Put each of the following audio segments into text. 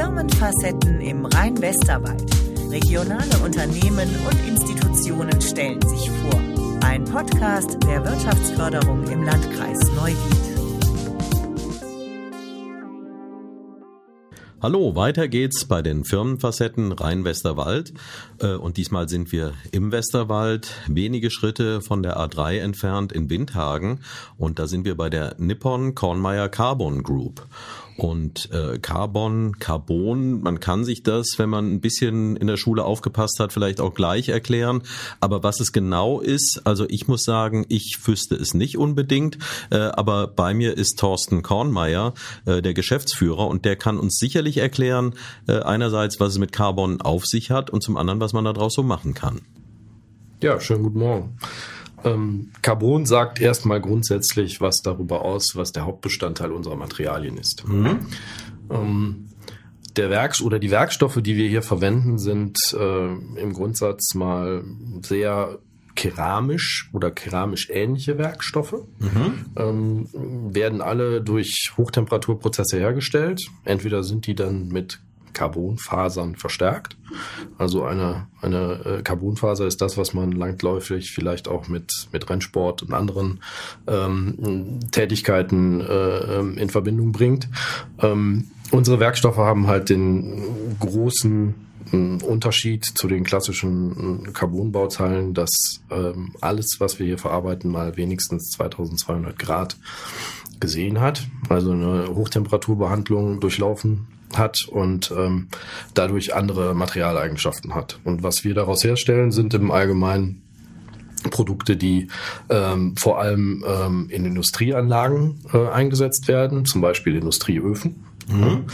Firmenfacetten im Rhein-Westerwald. Regionale Unternehmen und Institutionen stellen sich vor. Ein Podcast der Wirtschaftsförderung im Landkreis Neuwied. Hallo, weiter geht's bei den Firmenfacetten Rhein-Westerwald. Äh, und diesmal sind wir im Westerwald, wenige Schritte von der A3 entfernt in Windhagen. Und da sind wir bei der Nippon Kornmeier Carbon Group. Und äh, Carbon, Carbon, man kann sich das, wenn man ein bisschen in der Schule aufgepasst hat, vielleicht auch gleich erklären. Aber was es genau ist, also ich muss sagen, ich wüsste es nicht unbedingt. Äh, aber bei mir ist Thorsten Kornmeier, äh, der Geschäftsführer, und der kann uns sicherlich erklären, äh, einerseits, was es mit Carbon auf sich hat und zum anderen, was man daraus so machen kann. Ja, schönen guten Morgen. Ähm, Carbon sagt erstmal grundsätzlich was darüber aus, was der Hauptbestandteil unserer Materialien ist. Mhm. Ähm, der Werk oder die Werkstoffe, die wir hier verwenden, sind äh, im Grundsatz mal sehr keramisch oder keramisch ähnliche Werkstoffe, mhm. ähm, werden alle durch Hochtemperaturprozesse hergestellt. Entweder sind die dann mit Carbonfasern verstärkt. Also eine, eine äh, Carbonfaser ist das, was man langläufig vielleicht auch mit, mit Rennsport und anderen ähm, Tätigkeiten äh, ähm, in Verbindung bringt. Ähm, unsere Werkstoffe haben halt den großen ähm, Unterschied zu den klassischen äh, Carbonbauteilen, dass ähm, alles, was wir hier verarbeiten, mal wenigstens 2200 Grad gesehen hat, also eine Hochtemperaturbehandlung durchlaufen hat und ähm, dadurch andere Materialeigenschaften hat. Und was wir daraus herstellen, sind im Allgemeinen Produkte, die ähm, vor allem ähm, in Industrieanlagen äh, eingesetzt werden, zum Beispiel Industrieöfen. Mhm.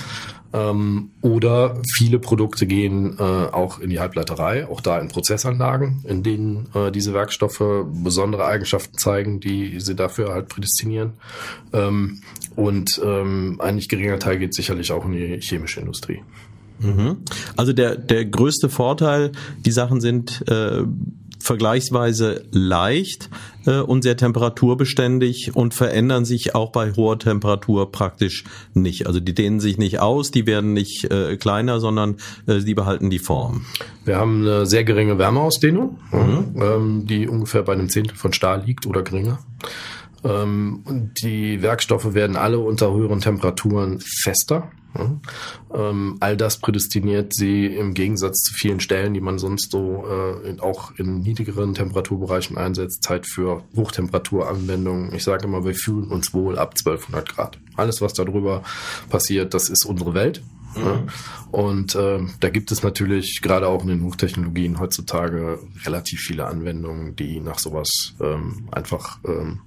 Ähm, oder viele Produkte gehen äh, auch in die Halbleiterei, auch da in Prozessanlagen, in denen äh, diese Werkstoffe besondere Eigenschaften zeigen, die sie dafür halt prädestinieren. Ähm, und ähm, ein nicht geringer Teil geht sicherlich auch in die chemische Industrie. Mhm. Also der, der größte Vorteil, die Sachen sind äh, vergleichsweise leicht äh, und sehr temperaturbeständig und verändern sich auch bei hoher Temperatur praktisch nicht. Also die dehnen sich nicht aus, die werden nicht äh, kleiner, sondern äh, die behalten die Form. Wir haben eine sehr geringe Wärmeausdehnung, mhm. ähm, die ungefähr bei einem Zehntel von Stahl liegt oder geringer. Ähm, die Werkstoffe werden alle unter höheren Temperaturen fester. Ähm, all das prädestiniert sie im Gegensatz zu vielen Stellen, die man sonst so äh, auch in niedrigeren Temperaturbereichen einsetzt, Zeit für Hochtemperaturanwendungen. Ich sage immer, wir fühlen uns wohl ab 1200 Grad. Alles, was darüber passiert, das ist unsere Welt. Mhm. Und äh, da gibt es natürlich gerade auch in den Hochtechnologien heutzutage relativ viele Anwendungen, die nach sowas ähm, einfach ähm,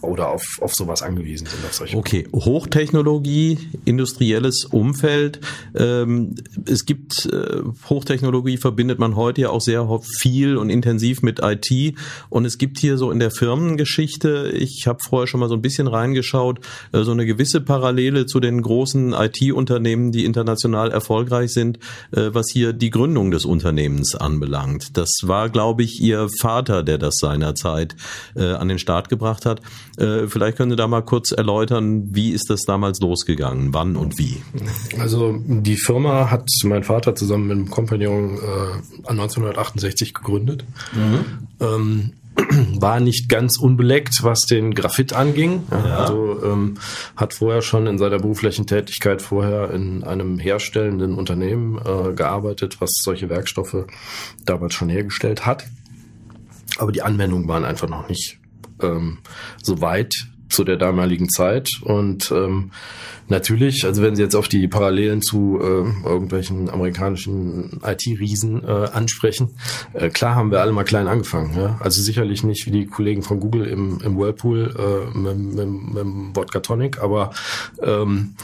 oder auf, auf sowas angewiesen sind. Okay, Hochtechnologie, industrielles Umfeld. Ähm, es gibt äh, Hochtechnologie verbindet man heute ja auch sehr viel und intensiv mit IT. Und es gibt hier so in der Firmengeschichte, ich habe vorher schon mal so ein bisschen reingeschaut, äh, so eine gewisse Parallele zu den großen IT-Unternehmen, die international international erfolgreich sind, äh, was hier die Gründung des Unternehmens anbelangt. Das war, glaube ich, Ihr Vater, der das seinerzeit äh, an den Start gebracht hat. Äh, vielleicht können Sie da mal kurz erläutern, wie ist das damals losgegangen, wann und wie? Also die Firma hat mein Vater zusammen mit einem Kompagnon äh, 1968 gegründet. Mhm. Ähm, war nicht ganz unbeleckt, was den Graphit anging. Ja. Also ähm, hat vorher schon in seiner beruflichen Tätigkeit vorher in einem herstellenden Unternehmen äh, gearbeitet, was solche Werkstoffe damals schon hergestellt hat. Aber die Anwendungen waren einfach noch nicht ähm, so weit zu der damaligen Zeit und ähm, Natürlich, also wenn Sie jetzt auf die Parallelen zu äh, irgendwelchen amerikanischen IT-Riesen äh, ansprechen, äh, klar haben wir alle mal klein angefangen. Ja? Also sicherlich nicht wie die Kollegen von Google im, im Whirlpool äh, mit, mit, mit dem Vodka Tonic, aber ähm,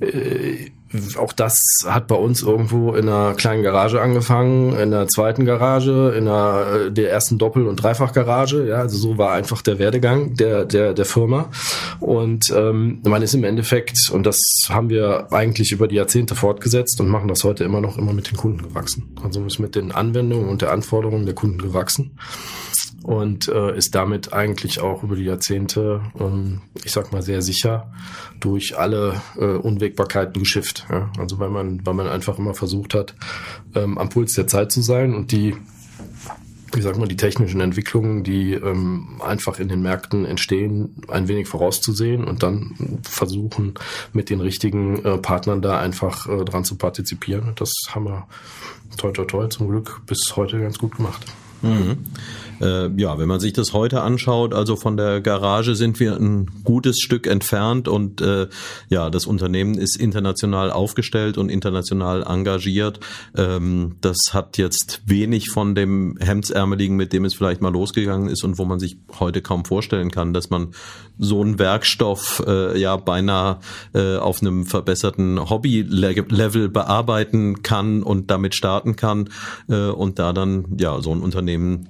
äh, auch das hat bei uns irgendwo in einer kleinen Garage angefangen, in der zweiten Garage, in der, äh, der ersten Doppel- und Dreifachgarage. Ja, also so war einfach der Werdegang der, der, der Firma. Und ähm, man ist im Endeffekt, und das haben wir eigentlich über die Jahrzehnte fortgesetzt und machen das heute immer noch immer mit den Kunden gewachsen. Also ist mit den Anwendungen und der Anforderungen der Kunden gewachsen. Und äh, ist damit eigentlich auch über die Jahrzehnte, ähm, ich sag mal, sehr sicher durch alle äh, Unwägbarkeiten geschifft. Ja? Also weil man, weil man einfach immer versucht hat, ähm, am Puls der Zeit zu sein und die ich sag mal, die technischen Entwicklungen, die ähm, einfach in den Märkten entstehen, ein wenig vorauszusehen und dann versuchen, mit den richtigen äh, Partnern da einfach äh, dran zu partizipieren. Das haben wir toi toi toi zum Glück bis heute ganz gut gemacht. Mhm. Äh, ja, wenn man sich das heute anschaut, also von der Garage sind wir ein gutes Stück entfernt und äh, ja, das Unternehmen ist international aufgestellt und international engagiert. Ähm, das hat jetzt wenig von dem Hemdsärmeligen, mit dem es vielleicht mal losgegangen ist und wo man sich heute kaum vorstellen kann, dass man so einen Werkstoff äh, ja beinahe äh, auf einem verbesserten Hobby-Level bearbeiten kann und damit starten kann äh, und da dann ja so ein Unternehmen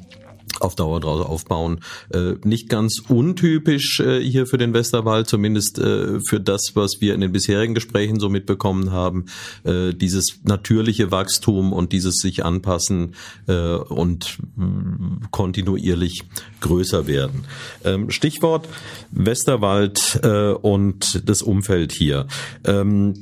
auf Dauer draus aufbauen. Äh, nicht ganz untypisch äh, hier für den Westerwald, zumindest äh, für das, was wir in den bisherigen Gesprächen so mitbekommen haben. Äh, dieses natürliche Wachstum und dieses sich anpassen äh, und äh, kontinuierlich größer werden. Ähm, Stichwort Westerwald äh, und das Umfeld hier. Ähm,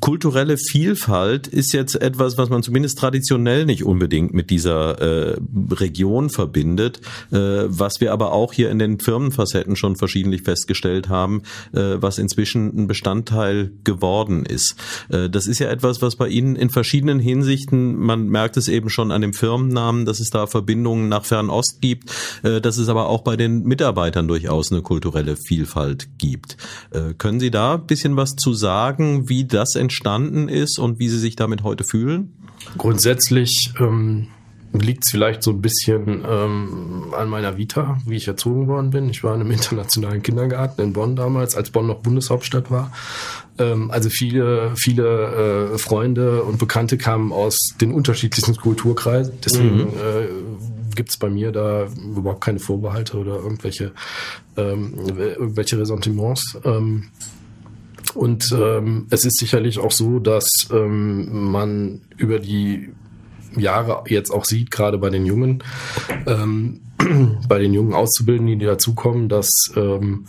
kulturelle Vielfalt ist jetzt etwas, was man zumindest traditionell nicht unbedingt mit dieser äh, Region verbindet, äh, was wir aber auch hier in den Firmenfacetten schon verschiedentlich festgestellt haben, äh, was inzwischen ein Bestandteil geworden ist. Äh, das ist ja etwas, was bei Ihnen in verschiedenen Hinsichten, man merkt es eben schon an dem Firmennamen, dass es da Verbindungen nach Fernost gibt, äh, dass es aber auch bei den Mitarbeitern durchaus eine kulturelle Vielfalt gibt. Äh, können Sie da ein bisschen was zu sagen, wie das entstanden ist und wie Sie sich damit heute fühlen? Grundsätzlich ähm, liegt es vielleicht so ein bisschen ähm, an meiner Vita, wie ich erzogen worden bin. Ich war in einem internationalen Kindergarten in Bonn damals, als Bonn noch Bundeshauptstadt war. Ähm, also viele, viele äh, Freunde und Bekannte kamen aus den unterschiedlichsten Kulturkreisen. Deswegen mhm. äh, gibt es bei mir da überhaupt keine Vorbehalte oder irgendwelche, ähm, irgendwelche Ressentiments. Ähm, und ähm, es ist sicherlich auch so, dass ähm, man über die Jahre jetzt auch sieht, gerade bei den Jungen, ähm, bei den jungen Auszubildenden, die dazukommen, dass ähm,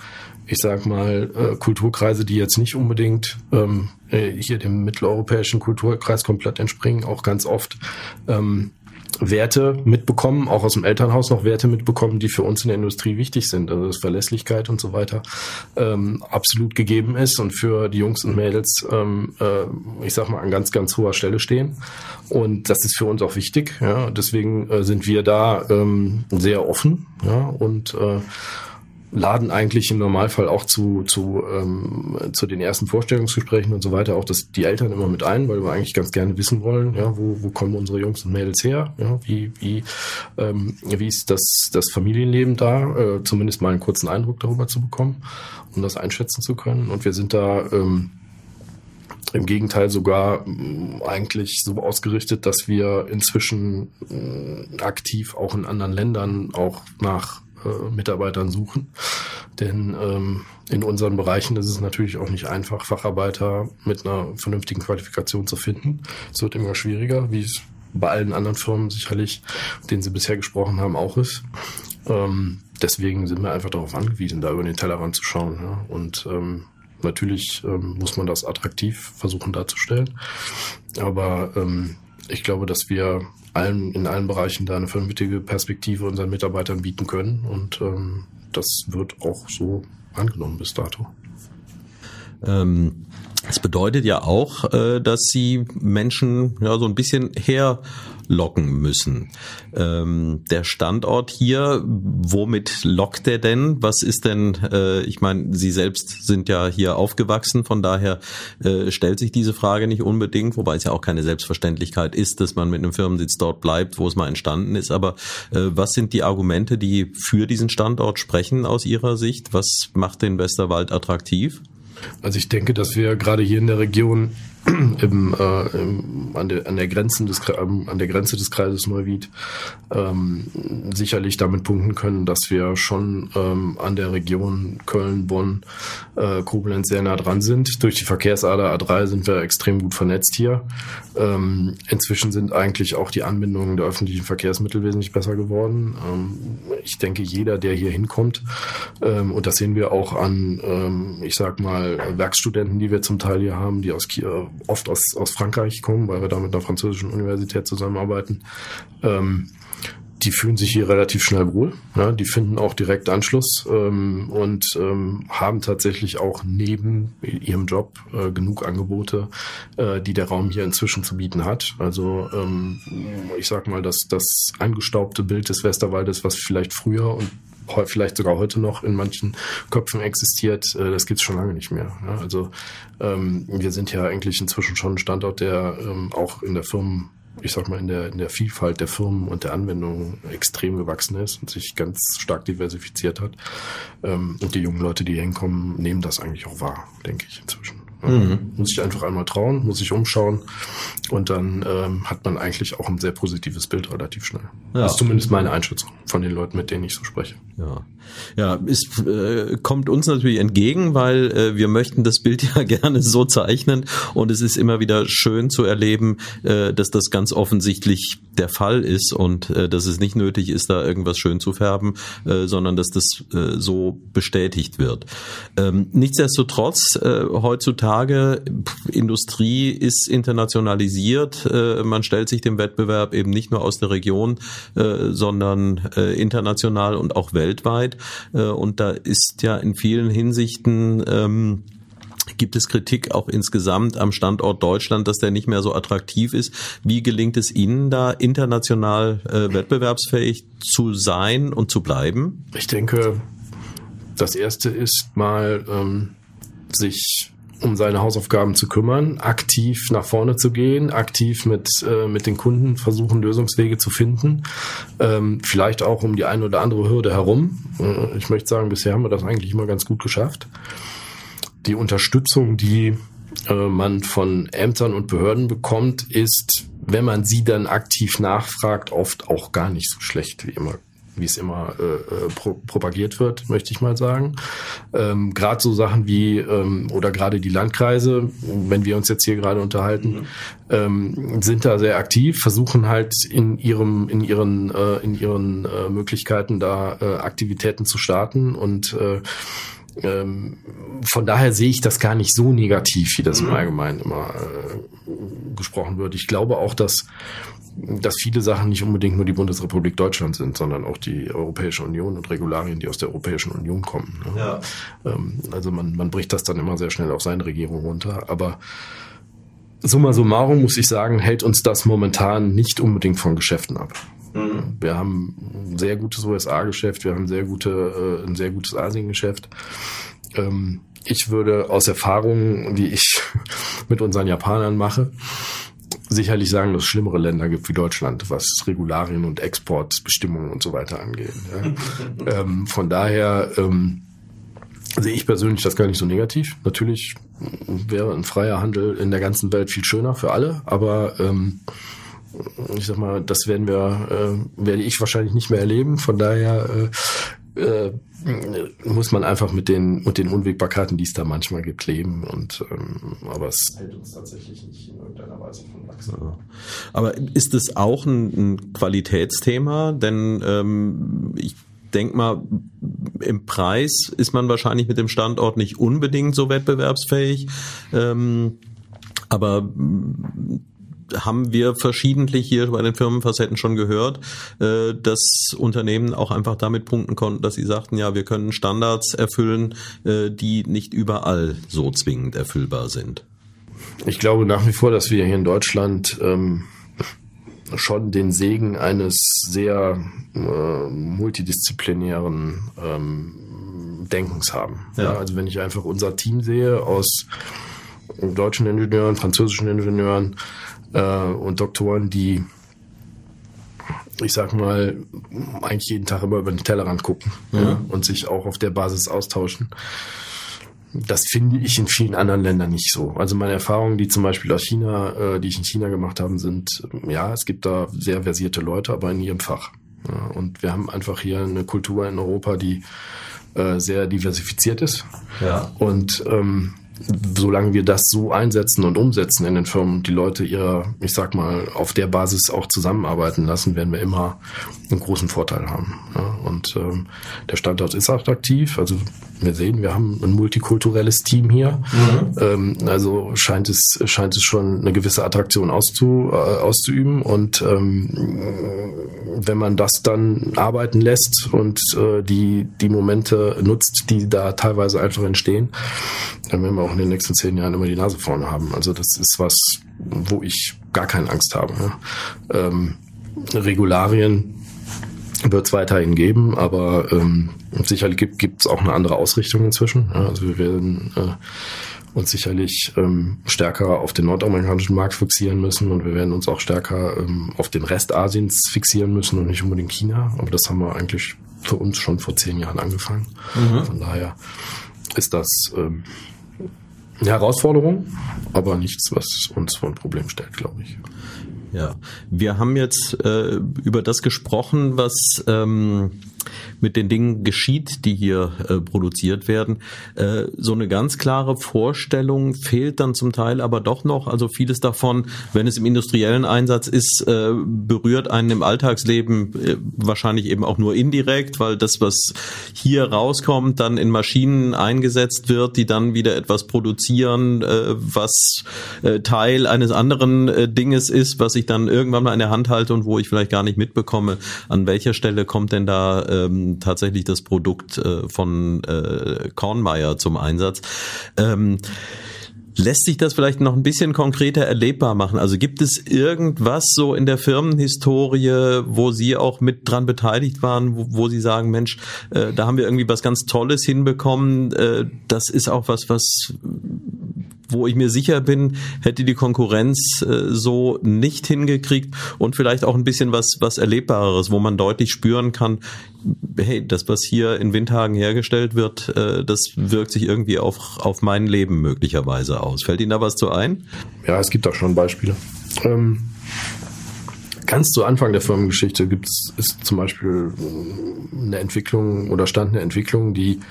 ich sag mal, äh, Kulturkreise, die jetzt nicht unbedingt ähm, äh, hier dem mitteleuropäischen Kulturkreis komplett entspringen, auch ganz oft ähm, Werte mitbekommen, auch aus dem Elternhaus noch Werte mitbekommen, die für uns in der Industrie wichtig sind. Also dass Verlässlichkeit und so weiter ähm, absolut gegeben ist und für die Jungs und Mädels, ähm, äh, ich sag mal, an ganz, ganz hoher Stelle stehen. Und das ist für uns auch wichtig. Ja. Deswegen äh, sind wir da ähm, sehr offen ja, und äh, laden eigentlich im Normalfall auch zu, zu, ähm, zu den ersten Vorstellungsgesprächen und so weiter auch das, die Eltern immer mit ein, weil wir eigentlich ganz gerne wissen wollen, ja, wo, wo kommen unsere Jungs und Mädels her, ja, wie, wie, ähm, wie ist das, das Familienleben da, äh, zumindest mal einen kurzen Eindruck darüber zu bekommen, um das einschätzen zu können. Und wir sind da ähm, im Gegenteil sogar äh, eigentlich so ausgerichtet, dass wir inzwischen äh, aktiv auch in anderen Ländern auch nach äh, Mitarbeitern suchen. Denn ähm, in unseren Bereichen ist es natürlich auch nicht einfach, Facharbeiter mit einer vernünftigen Qualifikation zu finden. Es wird immer schwieriger, wie es bei allen anderen Firmen sicherlich, denen Sie bisher gesprochen haben, auch ist. Ähm, deswegen sind wir einfach darauf angewiesen, da über den Tellerrand zu schauen. Ja? Und ähm, natürlich ähm, muss man das attraktiv versuchen darzustellen. Aber ähm, ich glaube, dass wir allen, in allen Bereichen da eine vernünftige Perspektive unseren Mitarbeitern bieten können. Und ähm, das wird auch so angenommen bis dato. Ähm, es bedeutet ja auch, äh, dass sie Menschen ja so ein bisschen herlocken müssen. Ähm, der Standort hier, womit lockt er denn? Was ist denn, äh, ich meine, Sie selbst sind ja hier aufgewachsen, von daher äh, stellt sich diese Frage nicht unbedingt, wobei es ja auch keine Selbstverständlichkeit ist, dass man mit einem Firmensitz dort bleibt, wo es mal entstanden ist. Aber was sind die Argumente, die für diesen Standort sprechen aus Ihrer Sicht? Was macht den Westerwald attraktiv? Also ich denke, dass wir gerade hier in der Region im, äh, im, an, der, an, der Grenzen des, an der Grenze des Kreises Neuwied ähm, sicherlich damit punkten können, dass wir schon ähm, an der Region Köln, Bonn, äh, Koblenz sehr nah dran sind. Durch die Verkehrsader A3 sind wir extrem gut vernetzt hier. Ähm, inzwischen sind eigentlich auch die Anbindungen der öffentlichen Verkehrsmittel wesentlich besser geworden. Ähm, ich denke, jeder, der hier hinkommt, ähm, und das sehen wir auch an, ähm, ich sag mal, Werkstudenten, die wir zum Teil hier haben, die aus oft aus, aus Frankreich kommen, weil wir da mit einer französischen Universität zusammenarbeiten. Ähm, die fühlen sich hier relativ schnell wohl. Ja, die finden auch direkt Anschluss ähm, und ähm, haben tatsächlich auch neben ihrem Job äh, genug Angebote, äh, die der Raum hier inzwischen zu bieten hat. Also ähm, ich sag mal, dass das angestaubte Bild des Westerwaldes, was vielleicht früher und vielleicht sogar heute noch in manchen Köpfen existiert, äh, das gibt's schon lange nicht mehr. Also ähm, wir sind ja eigentlich inzwischen schon ein Standort, der ähm, auch in der Firmen ich sag mal, in der, in der Vielfalt der Firmen und der Anwendungen extrem gewachsen ist und sich ganz stark diversifiziert hat. Ähm, und die jungen Leute, die hinkommen, nehmen das eigentlich auch wahr, denke ich inzwischen. Mhm. Muss ich einfach einmal trauen, muss ich umschauen und dann ähm, hat man eigentlich auch ein sehr positives Bild relativ schnell. Ja. Das ist zumindest meine Einschätzung von den Leuten, mit denen ich so spreche. Ja, ja, es äh, kommt uns natürlich entgegen, weil äh, wir möchten das Bild ja gerne so zeichnen und es ist immer wieder schön zu erleben, äh, dass das ganz offensichtlich der Fall ist und äh, dass es nicht nötig ist, da irgendwas schön zu färben, äh, sondern dass das äh, so bestätigt wird. Ähm, nichtsdestotrotz, äh, heutzutage, Industrie ist internationalisiert, äh, man stellt sich dem Wettbewerb eben nicht nur aus der Region, äh, sondern äh, international und auch weltweit. Und da ist ja in vielen Hinsichten ähm, Gibt es Kritik auch insgesamt am Standort Deutschland, dass der nicht mehr so attraktiv ist? Wie gelingt es Ihnen da international äh, wettbewerbsfähig zu sein und zu bleiben? Ich denke, das erste ist mal ähm, sich um seine Hausaufgaben zu kümmern, aktiv nach vorne zu gehen, aktiv mit, äh, mit den Kunden versuchen, Lösungswege zu finden. Ähm, vielleicht auch um die eine oder andere Hürde herum. Äh, ich möchte sagen, bisher haben wir das eigentlich immer ganz gut geschafft. Die Unterstützung, die äh, man von Ämtern und Behörden bekommt, ist, wenn man sie dann aktiv nachfragt, oft auch gar nicht so schlecht, wie immer wie es immer äh, äh, pro propagiert wird, möchte ich mal sagen. Ähm, gerade so Sachen wie ähm, oder gerade die Landkreise, wenn wir uns jetzt hier gerade unterhalten, mhm. ähm, sind da sehr aktiv, versuchen halt in ihrem in ihren äh, in ihren äh, Möglichkeiten da äh, Aktivitäten zu starten und äh, ähm, von daher sehe ich das gar nicht so negativ, wie das im mhm. Allgemeinen immer äh, gesprochen wird. Ich glaube auch, dass dass viele Sachen nicht unbedingt nur die Bundesrepublik Deutschland sind, sondern auch die Europäische Union und Regularien, die aus der Europäischen Union kommen. Ne? Ja. Ähm, also man, man bricht das dann immer sehr schnell auf seine Regierung runter. Aber summa summarum muss ich sagen, hält uns das momentan nicht unbedingt von Geschäften ab. Mhm. Wir haben ein sehr gutes USA-Geschäft, wir haben sehr gute, äh, ein sehr gutes Asien-Geschäft. Ähm, ich würde aus Erfahrungen, die ich mit unseren Japanern mache, sicherlich sagen, dass es schlimmere Länder gibt wie Deutschland, was Regularien und Exportbestimmungen und so weiter angeht. Ja. ähm, von daher ähm, sehe ich persönlich das gar nicht so negativ. Natürlich wäre ein freier Handel in der ganzen Welt viel schöner für alle, aber ähm, ich sag mal, das werden wir, äh, werde ich wahrscheinlich nicht mehr erleben. Von daher äh, äh, muss man einfach mit den mit den Unwägbarkeiten, die es da manchmal gibt, leben. Und ähm, aber es hält uns tatsächlich nicht in irgendeiner Weise von Wachsen. Ja. Aber ist es auch ein, ein Qualitätsthema? Denn ähm, ich denke mal, im Preis ist man wahrscheinlich mit dem Standort nicht unbedingt so wettbewerbsfähig. Ähm, aber haben wir verschiedentlich hier bei den Firmenfacetten schon gehört, äh, dass Unternehmen auch einfach damit punkten konnten, dass sie sagten, ja, wir können Standards erfüllen, äh, die nicht überall so zwingend erfüllbar sind. Ich glaube nach wie vor, dass wir hier in Deutschland ähm, schon den Segen eines sehr äh, multidisziplinären ähm, Denkens haben. Ja. ja. also wenn ich einfach unser Team sehe aus deutschen Ingenieuren, französischen Ingenieuren, äh, und Doktoren, die ich sag mal, eigentlich jeden Tag immer über den Tellerrand gucken ja. Ja, und sich auch auf der Basis austauschen. das finde ich in vielen anderen Ländern nicht so. Also meine Erfahrungen, die zum Beispiel aus China, äh, die ich in China gemacht habe, sind, ja, es gibt da sehr versierte Leute, aber in ihrem Fach. Ja, und wir haben einfach hier eine Kultur in Europa, die äh, sehr diversifiziert ist. Ja. Und ähm, solange wir das so einsetzen und umsetzen in den Firmen, die Leute ihrer, ich sag mal, auf der Basis auch zusammenarbeiten lassen, werden wir immer einen großen Vorteil haben. Ja, und ähm, der Standort ist attraktiv. Also wir sehen, wir haben ein multikulturelles Team hier. Mhm. Ähm, also scheint es scheint es schon eine gewisse Attraktion auszu, äh, auszuüben. Und ähm, wenn man das dann arbeiten lässt und äh, die die Momente nutzt, die da teilweise einfach entstehen, dann werden wir auch in den nächsten zehn Jahren immer die Nase vorne haben. Also das ist was, wo ich gar keine Angst habe. Ja. Ähm, Regularien wird es weiterhin geben, aber ähm, sicherlich gibt es auch eine andere Ausrichtung inzwischen. Ja, also wir werden äh, uns sicherlich ähm, stärker auf den nordamerikanischen Markt fixieren müssen und wir werden uns auch stärker ähm, auf den Rest Asiens fixieren müssen und nicht unbedingt China. Aber das haben wir eigentlich für uns schon vor zehn Jahren angefangen. Mhm. Von daher ist das ähm, eine Herausforderung, aber nichts, was uns vor ein Problem stellt, glaube ich. Ja, wir haben jetzt äh, über das gesprochen, was ähm, mit den Dingen geschieht, die hier äh, produziert werden. Äh, so eine ganz klare Vorstellung fehlt dann zum Teil aber doch noch. Also vieles davon, wenn es im industriellen Einsatz ist, äh, berührt einen im Alltagsleben äh, wahrscheinlich eben auch nur indirekt, weil das, was hier rauskommt, dann in Maschinen eingesetzt wird, die dann wieder etwas produzieren, äh, was äh, Teil eines anderen Dinges ist, was ich dann irgendwann mal in der Hand halte und wo ich vielleicht gar nicht mitbekomme, an welcher Stelle kommt denn da ähm, tatsächlich das Produkt äh, von äh, Kornmeier zum Einsatz. Ähm, Lässt sich das vielleicht noch ein bisschen konkreter erlebbar machen? Also gibt es irgendwas so in der Firmenhistorie, wo Sie auch mit dran beteiligt waren, wo, wo Sie sagen, Mensch, äh, da haben wir irgendwie was ganz Tolles hinbekommen. Äh, das ist auch was, was wo ich mir sicher bin, hätte die Konkurrenz äh, so nicht hingekriegt und vielleicht auch ein bisschen was, was Erlebbareres, wo man deutlich spüren kann, hey, das, was hier in Windhagen hergestellt wird, äh, das wirkt sich irgendwie auf, auf mein Leben möglicherweise aus. Fällt Ihnen da was zu ein? Ja, es gibt auch schon Beispiele. Ähm ganz zu Anfang der Firmengeschichte gibt es zum Beispiel eine Entwicklung oder stand eine Entwicklung, die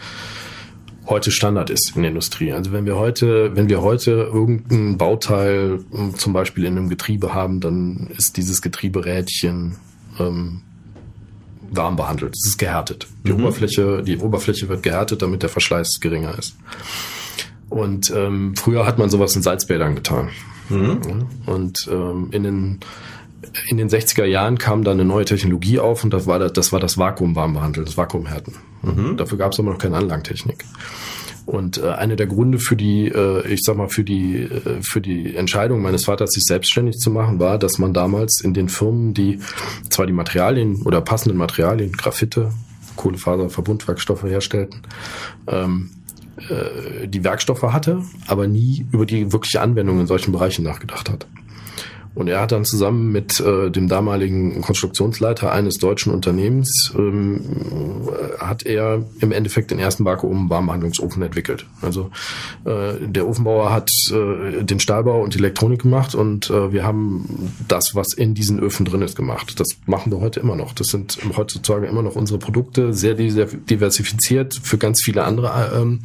heute Standard ist in der Industrie. Also wenn wir heute, wenn wir heute irgendein Bauteil hm, zum Beispiel in einem Getriebe haben, dann ist dieses Getrieberädchen ähm, warm behandelt. Es ist gehärtet. Die mhm. Oberfläche, die Oberfläche wird gehärtet, damit der Verschleiß geringer ist. Und ähm, früher hat man sowas in Salzbädern getan. Mhm. Und ähm, in den in den 60er Jahren kam dann eine neue Technologie auf und das war das, das, war das Vakuumwarmbehandeln, das Vakuumhärten. Mhm. Dafür gab es aber noch keine Anlagentechnik. Und äh, einer der Gründe für die, äh, ich sag mal, für die, äh, für die Entscheidung meines Vaters, sich selbstständig zu machen, war, dass man damals in den Firmen, die zwar die Materialien oder passenden Materialien, Graphite, Kohlefaser, Verbundwerkstoffe herstellten, ähm, äh, die Werkstoffe hatte, aber nie über die wirkliche Anwendung in solchen Bereichen nachgedacht hat. Und er hat dann zusammen mit äh, dem damaligen Konstruktionsleiter eines deutschen Unternehmens, ähm, hat er im Endeffekt den ersten Vakuum-Warmbehandlungsofen entwickelt. Also äh, der Ofenbauer hat äh, den Stahlbau und die Elektronik gemacht und äh, wir haben das, was in diesen Öfen drin ist, gemacht. Das machen wir heute immer noch. Das sind heutzutage immer noch unsere Produkte, sehr diversifiziert für ganz viele andere ähm,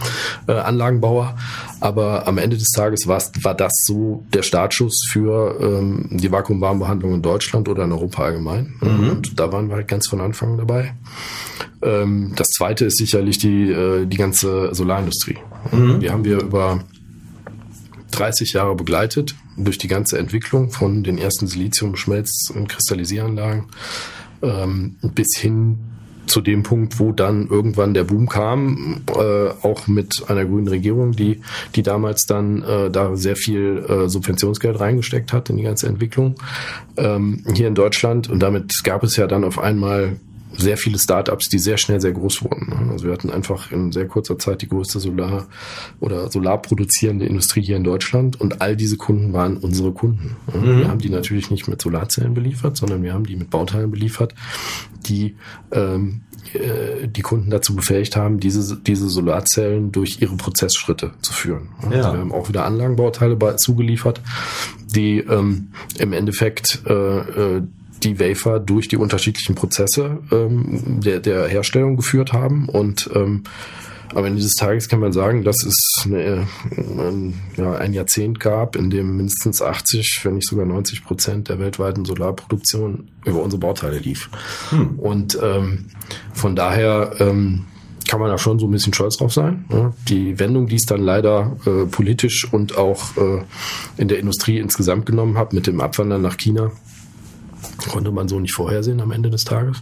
äh, Anlagenbauer. Aber am Ende des Tages war das so der Startschuss für ähm, die Vakuumwarmbehandlung in Deutschland oder in Europa allgemein. Mhm. Und da waren wir halt ganz von Anfang dabei. Ähm, das zweite ist sicherlich die, äh, die ganze Solarindustrie. Mhm. Die haben wir über 30 Jahre begleitet durch die ganze Entwicklung von den ersten Siliziumschmelz- und Kristallisieranlagen ähm, bis hin zu dem Punkt, wo dann irgendwann der Boom kam, äh, auch mit einer grünen Regierung, die, die damals dann äh, da sehr viel äh, Subventionsgeld reingesteckt hat in die ganze Entwicklung ähm, hier in Deutschland. Und damit gab es ja dann auf einmal sehr viele Startups, die sehr schnell sehr groß wurden. Also wir hatten einfach in sehr kurzer Zeit die größte Solar- oder Solarproduzierende Industrie hier in Deutschland und all diese Kunden waren unsere Kunden. Mhm. Wir haben die natürlich nicht mit Solarzellen beliefert, sondern wir haben die mit Bauteilen beliefert, die ähm, äh, die Kunden dazu befähigt haben, diese, diese Solarzellen durch ihre Prozessschritte zu führen. Also ja. wir haben auch wieder Anlagenbauteile zugeliefert, die ähm, im Endeffekt äh, äh, die Wafer durch die unterschiedlichen Prozesse ähm, der, der Herstellung geführt haben und ähm, am Ende des Tages kann man sagen, dass es eine, ein, ja, ein Jahrzehnt gab, in dem mindestens 80, wenn nicht sogar 90 Prozent der weltweiten Solarproduktion über unsere Bauteile lief. Hm. Und ähm, von daher ähm, kann man da schon so ein bisschen stolz drauf sein. Ja. Die Wendung, die es dann leider äh, politisch und auch äh, in der Industrie insgesamt genommen hat, mit dem Abwandern nach China, konnte man so nicht vorhersehen am Ende des Tages.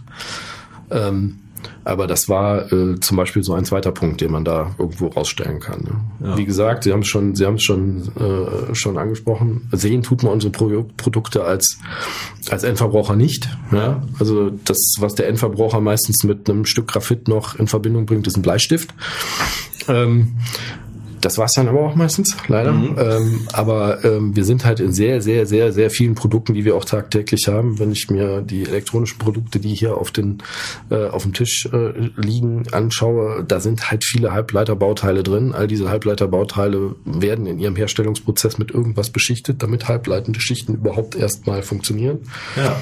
Ähm, aber das war äh, zum Beispiel so ein zweiter Punkt, den man da irgendwo rausstellen kann. Ne? Ja. Wie gesagt, Sie haben es schon, Sie haben es schon äh, schon angesprochen. Sehen tut man unsere Pro Produkte als als Endverbraucher nicht. Ja? Also das, was der Endverbraucher meistens mit einem Stück Graphit noch in Verbindung bringt, ist ein Bleistift. Ähm, das war's dann aber auch meistens, leider. Mhm. Ähm, aber ähm, wir sind halt in sehr, sehr, sehr, sehr vielen Produkten, die wir auch tagtäglich haben. Wenn ich mir die elektronischen Produkte, die hier auf, den, äh, auf dem Tisch äh, liegen, anschaue, da sind halt viele Halbleiterbauteile drin. All diese Halbleiterbauteile werden in ihrem Herstellungsprozess mit irgendwas beschichtet, damit halbleitende Schichten überhaupt erstmal funktionieren. Ja.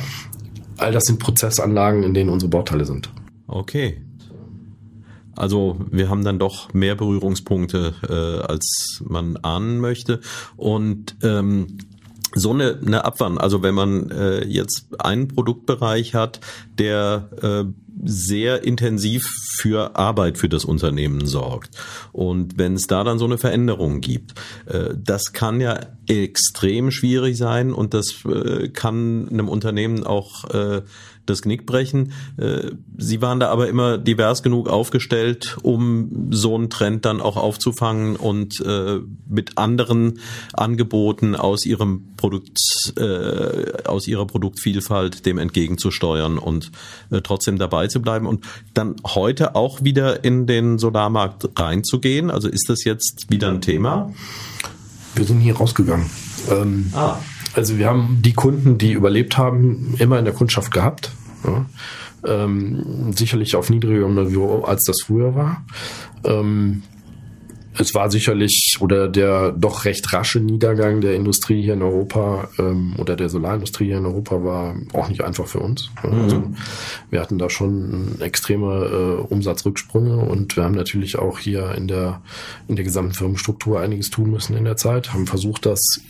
All das sind Prozessanlagen, in denen unsere Bauteile sind. Okay. Also wir haben dann doch mehr Berührungspunkte, äh, als man ahnen möchte. Und ähm, so eine, eine Abwand, also wenn man äh, jetzt einen Produktbereich hat, der äh, sehr intensiv für Arbeit für das Unternehmen sorgt. Und wenn es da dann so eine Veränderung gibt, äh, das kann ja extrem schwierig sein und das äh, kann einem Unternehmen auch äh, das Knick brechen. Äh, Sie waren da aber immer divers genug aufgestellt, um so einen Trend dann auch aufzufangen und äh, mit anderen Angeboten aus Ihrem Produkt, äh, aus Ihrer Produktvielfalt dem entgegenzusteuern und trotzdem dabei zu bleiben und dann heute auch wieder in den Solarmarkt reinzugehen. Also ist das jetzt wieder ein Thema? Wir sind hier rausgegangen. Ähm, ah. Also wir haben die Kunden, die überlebt haben, immer in der Kundschaft gehabt. Ja. Ähm, sicherlich auf niedrigerem Niveau, als das früher war. Ähm, es war sicherlich oder der doch recht rasche Niedergang der Industrie hier in Europa ähm, oder der Solarindustrie hier in Europa war auch nicht einfach für uns. Mhm. Also wir hatten da schon extreme äh, Umsatzrücksprünge und wir haben natürlich auch hier in der in der gesamten Firmenstruktur einiges tun müssen in der Zeit, haben versucht, das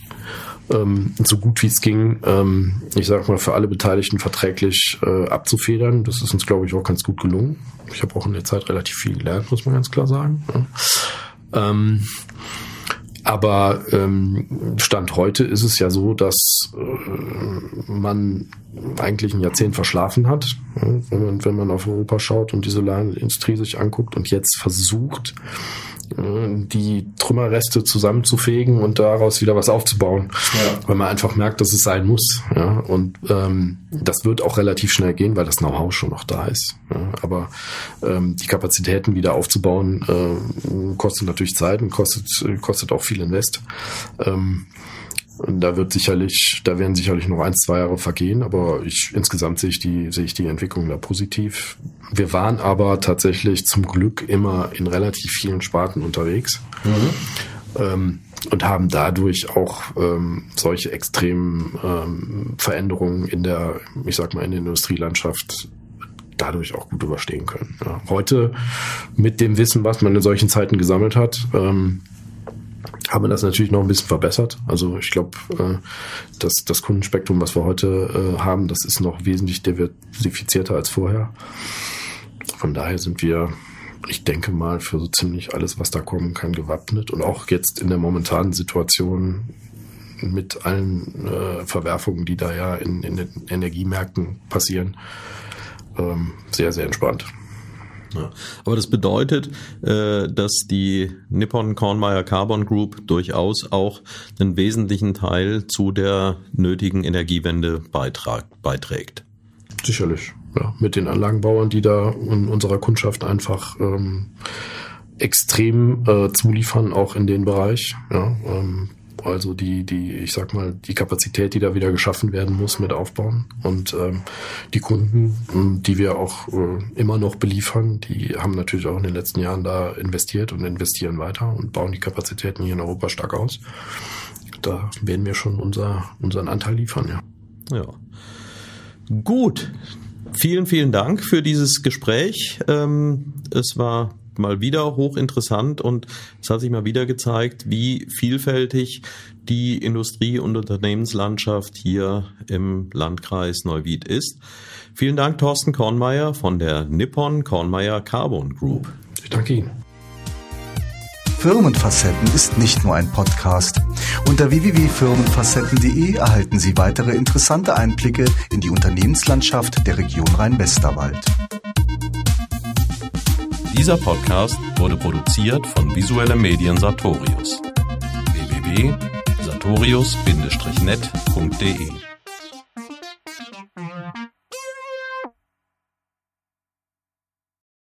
ähm, so gut wie es ging, ähm, ich sag mal, für alle Beteiligten verträglich äh, abzufedern. Das ist uns, glaube ich, auch ganz gut gelungen. Ich habe auch in der Zeit relativ viel gelernt, muss man ganz klar sagen. Ja. Ähm, aber ähm, Stand heute ist es ja so, dass äh, man eigentlich ein Jahrzehnt verschlafen hat, wenn, man, wenn man auf Europa schaut und die Solarindustrie sich anguckt und jetzt versucht, die Trümmerreste zusammenzufegen und daraus wieder was aufzubauen, ja. weil man einfach merkt, dass es sein muss. Ja? Und ähm, das wird auch relativ schnell gehen, weil das Know-how schon noch da ist. Ja? Aber ähm, die Kapazitäten wieder aufzubauen, äh, kostet natürlich Zeit und kostet, kostet auch viel Invest. Ähm, und da wird sicherlich, da werden sicherlich noch ein, zwei Jahre vergehen, aber ich insgesamt sehe ich die, sehe ich die Entwicklung da positiv. Wir waren aber tatsächlich zum Glück immer in relativ vielen Sparten unterwegs. Mhm. Ähm, und haben dadurch auch ähm, solche extremen ähm, Veränderungen in der, ich sag mal, in der Industrielandschaft dadurch auch gut überstehen können. Ja. Heute mit dem Wissen, was man in solchen Zeiten gesammelt hat, ähm, haben wir das natürlich noch ein bisschen verbessert. Also ich glaube, äh, das, das Kundenspektrum, was wir heute äh, haben, das ist noch wesentlich diversifizierter als vorher. Von daher sind wir, ich denke mal, für so ziemlich alles, was da kommen kann, gewappnet. Und auch jetzt in der momentanen Situation mit allen äh, Verwerfungen, die da ja in, in den Energiemärkten passieren, ähm, sehr, sehr entspannt. Ja. Aber das bedeutet, äh, dass die Nippon Kornmeier Carbon Group durchaus auch einen wesentlichen Teil zu der nötigen Energiewende beiträgt. Sicherlich. ja, mit den Anlagenbauern, die da in unserer Kundschaft einfach ähm, extrem äh, zuliefern, auch in den Bereich. Ja, ähm, also die, die, ich sag mal, die Kapazität, die da wieder geschaffen werden muss, mit aufbauen. Und ähm, die Kunden, die wir auch äh, immer noch beliefern, die haben natürlich auch in den letzten Jahren da investiert und investieren weiter und bauen die Kapazitäten hier in Europa stark aus. Da werden wir schon unser, unseren Anteil liefern, ja. Ja. Gut. Vielen, vielen Dank für dieses Gespräch. Ähm, es war mal wieder hochinteressant und es hat sich mal wieder gezeigt, wie vielfältig die Industrie- und Unternehmenslandschaft hier im Landkreis Neuwied ist. Vielen Dank, Thorsten Kornmeier von der Nippon Kornmeier Carbon Group. Ich danke Ihnen. Firmenfacetten ist nicht nur ein Podcast. Unter www.firmenfacetten.de erhalten Sie weitere interessante Einblicke in die Unternehmenslandschaft der Region Rhein-Westerwald. Dieser Podcast wurde produziert von Visuelle Medien Sartorius. www.sartorius-net.de